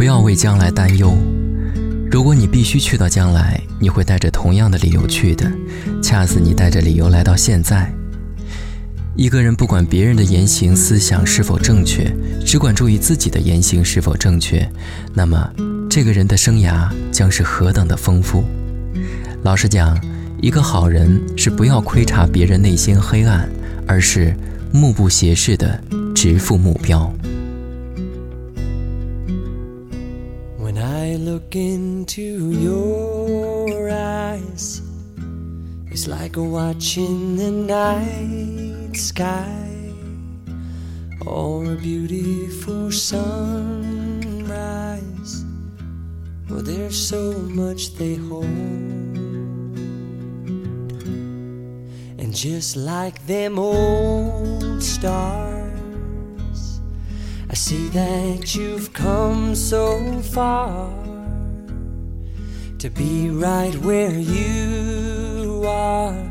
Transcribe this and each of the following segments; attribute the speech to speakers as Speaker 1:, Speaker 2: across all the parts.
Speaker 1: 不要为将来担忧。如果你必须去到将来，你会带着同样的理由去的，恰似你带着理由来到现在。一个人不管别人的言行思想是否正确，只管注意自己的言行是否正确，那么这个人的生涯将是何等的丰富。老实讲，一个好人是不要窥察别人内心黑暗，而是目不斜视的直赴目标。
Speaker 2: I look into your eyes, it's like a watching the night sky or a beautiful sunrise. Well, there's so much they hold. And just like them old stars, I see that you've come so far to be right where you are.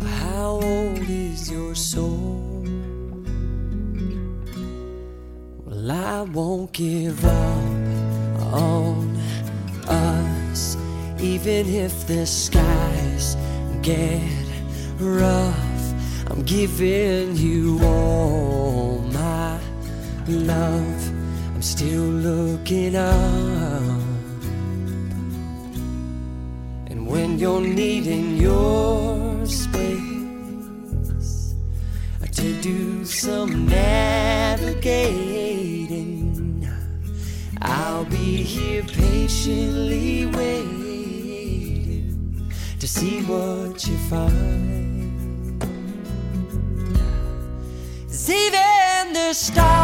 Speaker 2: How old is your soul? Well, I won't give up on us, even if the skies get rough. I'm giving you all love. I'm still looking up. And when you're needing your space to do some navigating, I'll be here patiently waiting to see what you find. even the stars,